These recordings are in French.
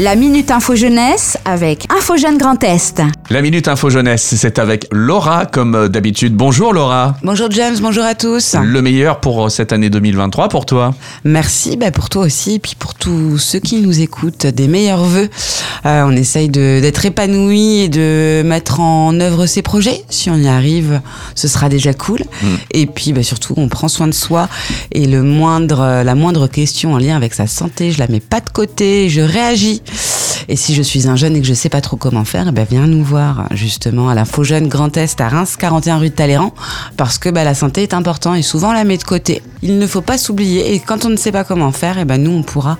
La Minute Info Jeunesse avec Info Jeune Grand Est. La Minute Info Jeunesse, c'est avec Laura comme d'habitude. Bonjour Laura. Bonjour James, bonjour à tous. Le meilleur pour cette année 2023 pour toi? Merci, bah pour toi aussi, et puis pour tous ceux qui nous écoutent, des meilleurs voeux. Euh, on essaye d'être épanoui et de mettre en œuvre ses projets. Si on y arrive, ce sera déjà cool. Mm. Et puis bah, surtout, on prend soin de soi et le moindre, la moindre question en lien avec sa santé, je la mets pas de côté, je réagis. Et si je suis un jeune et que je sais pas trop comment faire, eh ben viens nous voir justement à l'info jeune Grand Est à Reims, 41 rue de Talleyrand, parce que bah, la santé est importante et souvent on la met de côté. Il ne faut pas s'oublier et quand on ne sait pas comment faire, eh ben nous on pourra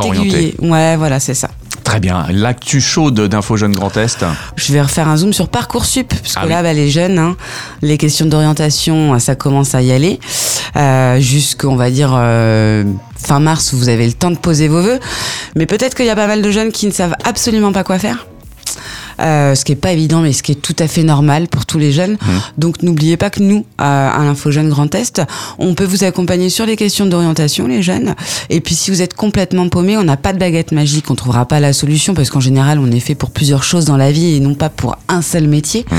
t'aiguiller. Ouais, voilà, c'est ça. Très bien. L'actu chaude d'Info Jeune Grand Est. Je vais refaire un zoom sur Parcoursup, parce que ah là, bah, les jeunes, hein, les questions d'orientation, ça commence à y aller. Euh, Jusqu'on va dire euh, fin mars, vous avez le temps de poser vos vœux. Mais peut-être qu'il y a pas mal de jeunes qui ne savent absolument pas quoi faire. Euh, ce qui est pas évident, mais ce qui est tout à fait normal pour tous les jeunes. Mmh. Donc n'oubliez pas que nous, à, l'Info Jeune Grand Est, on peut vous accompagner sur les questions d'orientation, les jeunes. Et puis si vous êtes complètement paumé, on n'a pas de baguette magique, on trouvera pas la solution parce qu'en général, on est fait pour plusieurs choses dans la vie et non pas pour un seul métier. Mmh.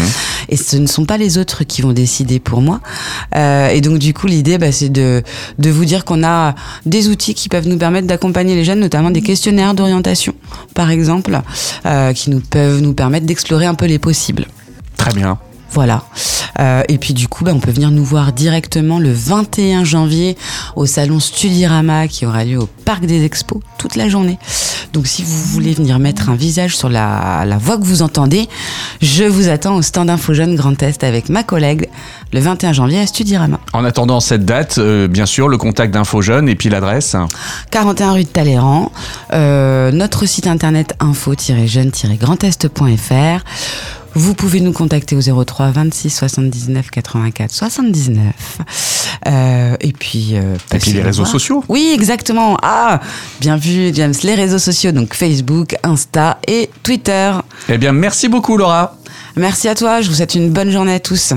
Et ce ne sont pas les autres qui vont décider pour moi. Euh, et donc du coup, l'idée, bah, c'est de, de vous dire qu'on a des outils qui peuvent nous permettre d'accompagner les jeunes, notamment des questionnaires d'orientation, par exemple, euh, qui nous peuvent nous permettre d'explorer un peu les possibles. Très bien. Voilà. Euh, et puis du coup, bah, on peut venir nous voir directement le 21 janvier au salon Studirama qui aura lieu au Parc des Expos toute la journée. Donc si vous voulez venir mettre un visage sur la, la voix que vous entendez, je vous attends au stand Info Jeune Grand Est avec ma collègue le 21 janvier à Studirama. En attendant cette date, euh, bien sûr, le contact d'Info Jeune et puis l'adresse 41 rue de Talleyrand, euh, notre site internet info-jeune-grandest.fr. Vous pouvez nous contacter au 03 26 79 84 79. Euh, et puis, euh, et puis les réseaux sociaux. Oui, exactement. Ah, bien vu, James. Les réseaux sociaux, donc Facebook, Insta et Twitter. Eh bien, merci beaucoup, Laura. Merci à toi. Je vous souhaite une bonne journée à tous.